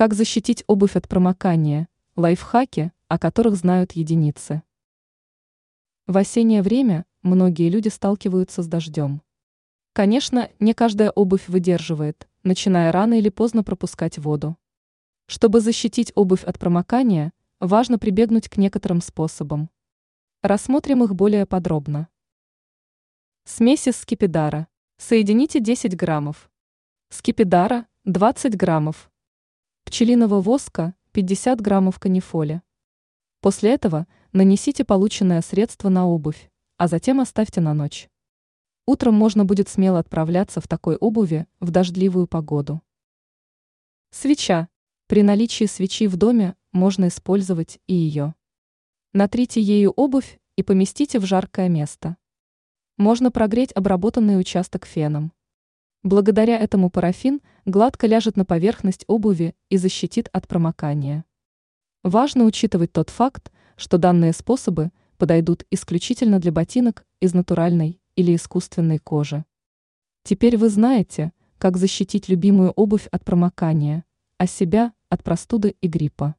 Как защитить обувь от промокания? Лайфхаки, о которых знают единицы. В осеннее время многие люди сталкиваются с дождем. Конечно, не каждая обувь выдерживает, начиная рано или поздно пропускать воду. Чтобы защитить обувь от промокания, важно прибегнуть к некоторым способам. Рассмотрим их более подробно. Смесь из скипидара. Соедините 10 граммов. Скипидара 20 граммов. Пчелиного воска 50 граммов канифоли. После этого нанесите полученное средство на обувь, а затем оставьте на ночь. Утром можно будет смело отправляться в такой обуви в дождливую погоду. Свеча. При наличии свечи в доме можно использовать и ее. Натрите ею обувь и поместите в жаркое место. Можно прогреть обработанный участок феном. Благодаря этому парафин гладко ляжет на поверхность обуви и защитит от промокания. Важно учитывать тот факт, что данные способы подойдут исключительно для ботинок из натуральной или искусственной кожи. Теперь вы знаете, как защитить любимую обувь от промокания, а себя от простуды и гриппа.